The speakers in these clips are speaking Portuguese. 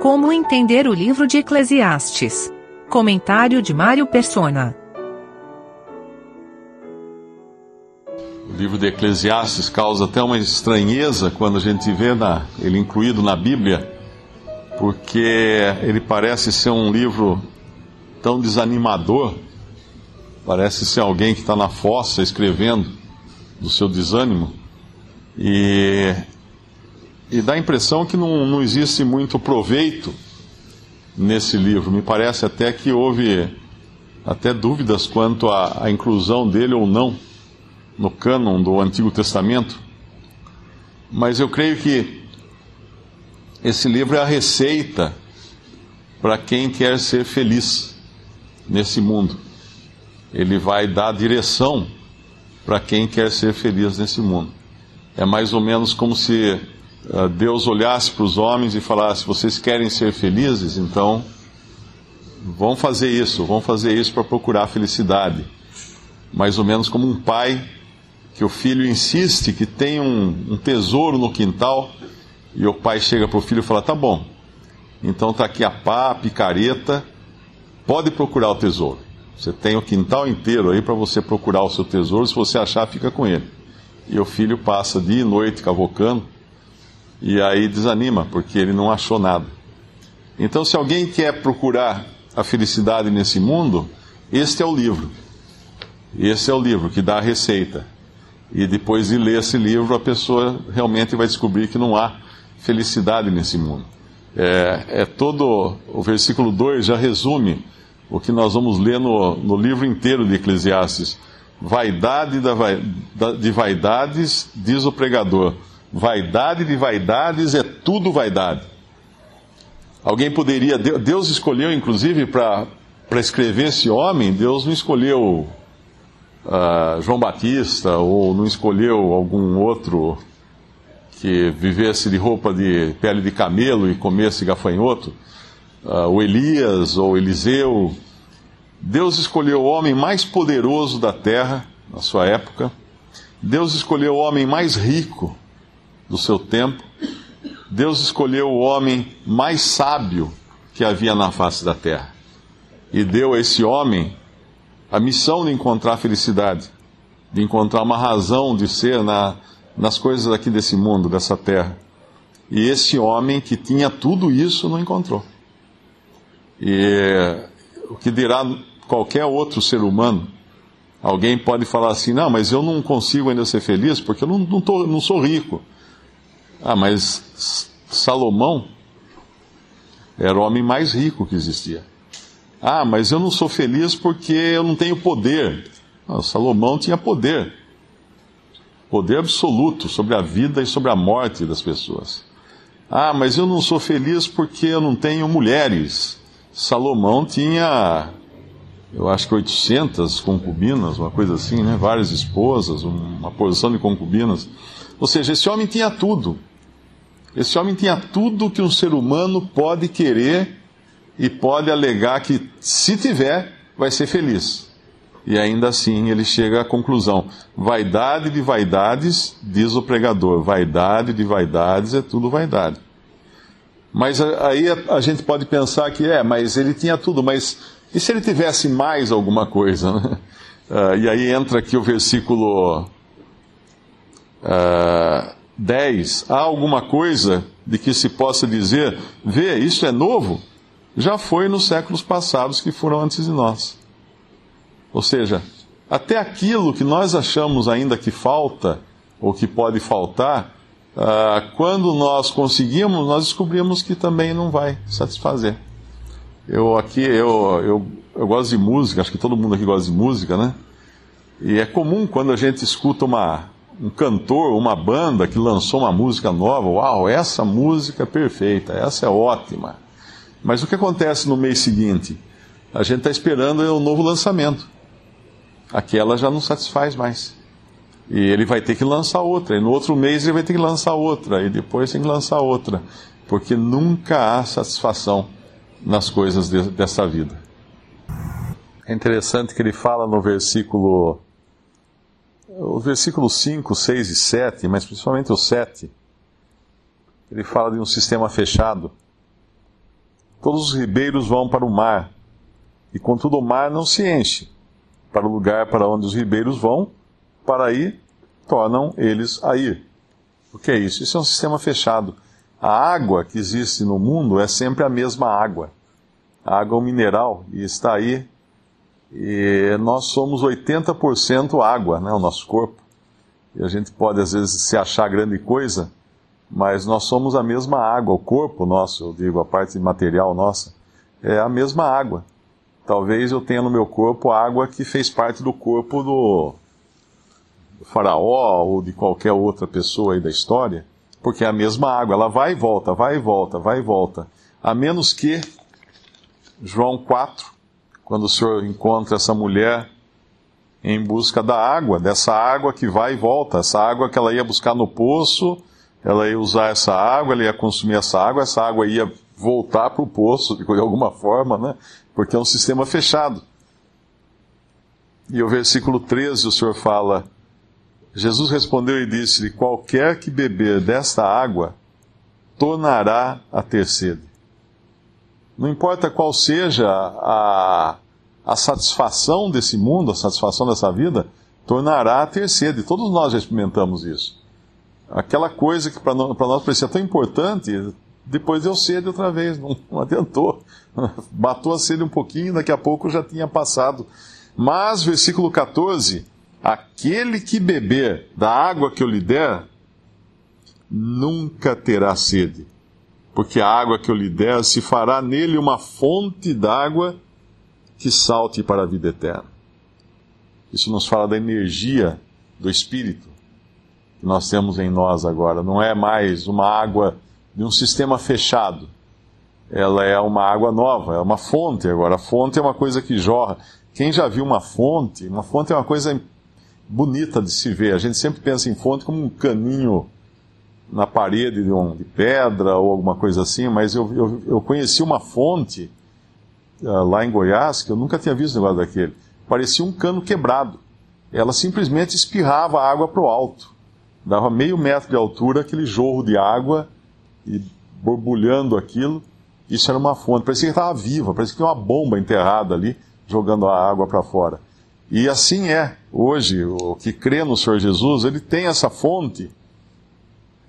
Como entender o livro de Eclesiastes? Comentário de Mário Persona. O livro de Eclesiastes causa até uma estranheza quando a gente vê na, ele incluído na Bíblia, porque ele parece ser um livro tão desanimador, parece ser alguém que está na fossa escrevendo do seu desânimo, e e dá a impressão que não, não existe muito proveito nesse livro. Me parece até que houve até dúvidas quanto à, à inclusão dele ou não no cânon do Antigo Testamento. Mas eu creio que esse livro é a receita para quem quer ser feliz nesse mundo. Ele vai dar direção para quem quer ser feliz nesse mundo. É mais ou menos como se Deus olhasse para os homens e falasse: vocês querem ser felizes? Então vão fazer isso, vão fazer isso para procurar felicidade. Mais ou menos como um pai que o filho insiste que tem um, um tesouro no quintal e o pai chega para o filho e fala: tá bom, então está aqui a pá, a picareta, pode procurar o tesouro. Você tem o quintal inteiro aí para você procurar o seu tesouro, se você achar, fica com ele. E o filho passa dia e noite cavocando e aí desanima, porque ele não achou nada. Então, se alguém quer procurar a felicidade nesse mundo, este é o livro. Esse é o livro que dá a receita. E depois de ler esse livro, a pessoa realmente vai descobrir que não há felicidade nesse mundo. É, é todo. O versículo 2 já resume o que nós vamos ler no, no livro inteiro de Eclesiastes. Vaidade da, de vaidades, diz o pregador Vaidade de vaidades é tudo vaidade. Alguém poderia. Deus escolheu, inclusive, para escrever esse homem, Deus não escolheu uh, João Batista ou não escolheu algum outro que vivesse de roupa de pele de camelo e comesse gafanhoto, uh, o Elias ou Eliseu. Deus escolheu o homem mais poderoso da terra, na sua época. Deus escolheu o homem mais rico do seu tempo, Deus escolheu o homem mais sábio que havia na face da terra e deu a esse homem a missão de encontrar felicidade, de encontrar uma razão de ser na, nas coisas aqui desse mundo, dessa terra. E esse homem que tinha tudo isso não encontrou. E o que dirá qualquer outro ser humano? Alguém pode falar assim: não, mas eu não consigo ainda ser feliz porque eu não, não, tô, não sou rico. Ah, mas Salomão era o homem mais rico que existia. Ah, mas eu não sou feliz porque eu não tenho poder. Ah, Salomão tinha poder. Poder absoluto sobre a vida e sobre a morte das pessoas. Ah, mas eu não sou feliz porque eu não tenho mulheres. Salomão tinha, eu acho que 800 concubinas, uma coisa assim, né? Várias esposas, uma porção de concubinas. Ou seja, esse homem tinha tudo. Esse homem tinha tudo que um ser humano pode querer e pode alegar que, se tiver, vai ser feliz. E ainda assim ele chega à conclusão: vaidade de vaidades, diz o pregador, vaidade de vaidades é tudo vaidade. Mas aí a, gente pode pensar que é, mas ele tinha tudo, mas e se ele tivesse mais alguma coisa? Né? Uh, e aí entra aqui o versículo. Uh, 10, há alguma coisa de que se possa dizer, vê, isso é novo? Já foi nos séculos passados que foram antes de nós. Ou seja, até aquilo que nós achamos ainda que falta, ou que pode faltar, uh, quando nós conseguimos, nós descobrimos que também não vai satisfazer. Eu aqui, eu, eu, eu gosto de música, acho que todo mundo aqui gosta de música, né? E é comum quando a gente escuta uma, um cantor, uma banda que lançou uma música nova, uau, essa música é perfeita, essa é ótima. Mas o que acontece no mês seguinte? A gente está esperando um novo lançamento. Aquela já não satisfaz mais. E ele vai ter que lançar outra. E no outro mês ele vai ter que lançar outra. E depois tem que lançar outra. Porque nunca há satisfação nas coisas de, dessa vida. É interessante que ele fala no versículo o versículo 5, 6 e 7, mas principalmente o 7, ele fala de um sistema fechado. Todos os ribeiros vão para o mar, e contudo o mar não se enche. Para o lugar para onde os ribeiros vão, para ir, tornam eles a ir. O que é isso? Isso é um sistema fechado. A água que existe no mundo é sempre a mesma água. A água é um mineral e está aí. E nós somos 80% água, né, o nosso corpo. E a gente pode às vezes se achar grande coisa, mas nós somos a mesma água, o corpo nosso, eu digo, a parte material nossa, é a mesma água. Talvez eu tenha no meu corpo água que fez parte do corpo do faraó ou de qualquer outra pessoa aí da história, porque é a mesma água, ela vai e volta, vai e volta, vai e volta. A menos que João 4, quando o Senhor encontra essa mulher em busca da água, dessa água que vai e volta, essa água que ela ia buscar no poço, ela ia usar essa água, ela ia consumir essa água, essa água ia voltar para o poço de alguma forma, né? Porque é um sistema fechado. E o versículo 13 o Senhor fala: Jesus respondeu e disse-lhe: Qualquer que beber desta água tornará a ter sede. Não importa qual seja a, a satisfação desse mundo, a satisfação dessa vida, tornará a ter sede. Todos nós já experimentamos isso. Aquela coisa que para nós, parecia tão importante, depois deu sede outra vez, não, não adiantou. Matou a sede um pouquinho, daqui a pouco já tinha passado. Mas, versículo 14: Aquele que beber da água que eu lhe der, nunca terá sede, porque a água que eu lhe der se fará nele uma fonte d'água que salte para a vida eterna. Isso nos fala da energia do Espírito que nós temos em nós agora. Não é mais uma água de um sistema fechado. Ela é uma água nova, é uma fonte agora. A fonte é uma coisa que jorra. Quem já viu uma fonte? Uma fonte é uma coisa bonita de se ver. A gente sempre pensa em fonte como um caninho na parede de, um, de pedra ou alguma coisa assim, mas eu, eu, eu conheci uma fonte uh, lá em Goiás, que eu nunca tinha visto um negócio daquele. Parecia um cano quebrado. Ela simplesmente espirrava água para o alto. Dava meio metro de altura, aquele jorro de água, e borbulhando aquilo. Isso era uma fonte. Parecia que estava viva, parecia que tinha uma bomba enterrada ali, jogando a água para fora. E assim é hoje. O que crê no Senhor Jesus, ele tem essa fonte,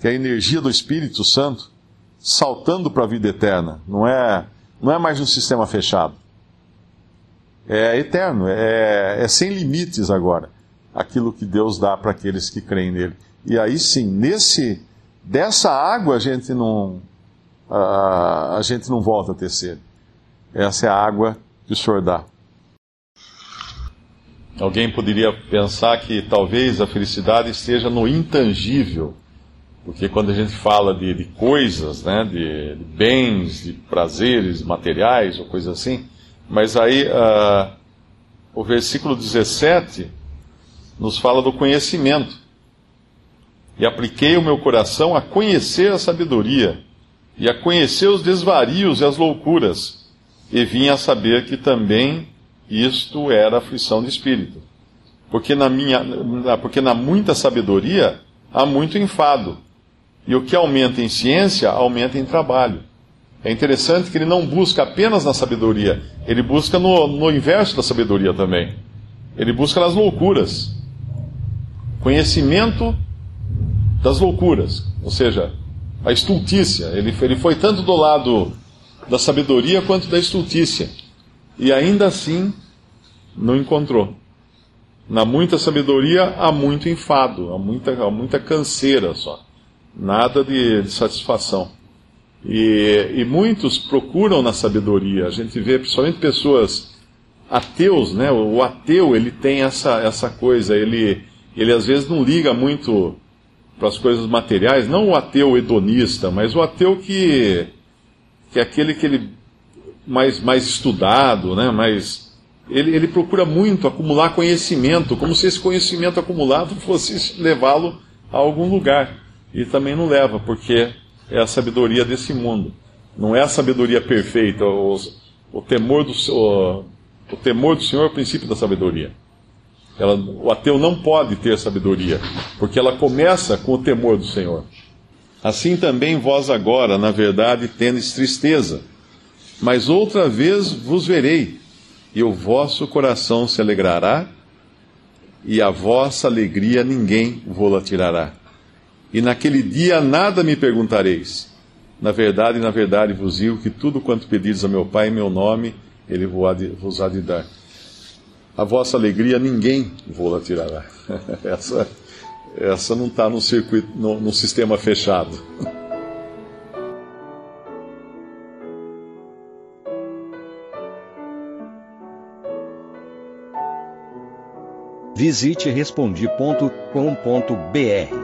que é a energia do Espírito Santo, saltando para a vida eterna. Não é não é mais um sistema fechado. É eterno, é, é sem limites agora, aquilo que Deus dá para aqueles que creem nele. E aí sim, nesse dessa água a gente não a, a gente não volta a ter sede. Essa é a água que o Senhor dá. Alguém poderia pensar que talvez a felicidade esteja no intangível porque quando a gente fala de, de coisas, né, de, de, bens, de prazeres materiais ou coisa assim, mas aí uh, o versículo 17 nos fala do conhecimento. E apliquei o meu coração a conhecer a sabedoria, e a conhecer os desvarios e as loucuras, e vim a saber que também isto era aflição de espírito. Porque na, minha, porque na muita sabedoria há muito enfado e o que aumenta em ciência, aumenta em trabalho. É interessante que ele não busca apenas na sabedoria, ele busca no, no inverso da sabedoria também. Ele busca nas loucuras. Conhecimento das loucuras, ou seja, a estultícia. Ele, ele foi tanto do lado da sabedoria quanto da estultícia. E ainda assim não encontrou. Na muita sabedoria há muito enfado, há muita, há muita canseira só nada de, de satisfação. E, e, muitos procuram na sabedoria. A gente vê principalmente pessoas ateus, né? O ateu ele tem essa, essa coisa, ele, ele às vezes não liga muito para as coisas materiais, não o ateu hedonista, mas o ateu que, que é aquele que ele mais, mais estudado, né? mais, ele, ele procura muito acumular conhecimento, como se esse conhecimento acumulado fosse levá-lo a algum lugar e também não leva, porque é a sabedoria desse mundo. Não é a sabedoria perfeita. O, o temor, do, o, o temor do Senhor é o princípio da sabedoria. Ela, o ateu não pode ter sabedoria, porque ela começa com o temor do Senhor. Assim também vós agora, na verdade, tendes tristeza, Mas outra vez vos verei, e o vosso coração se alegrará, e a vossa alegria ninguém vô-la tirará. E naquele dia nada me perguntareis. Na verdade, na verdade vos digo que tudo quanto pedires a meu Pai em meu nome, ele vos há de dar. A vossa alegria ninguém vô-la tirará. essa, essa não está no circuito, no, no sistema fechado. Visite respondi.com.br.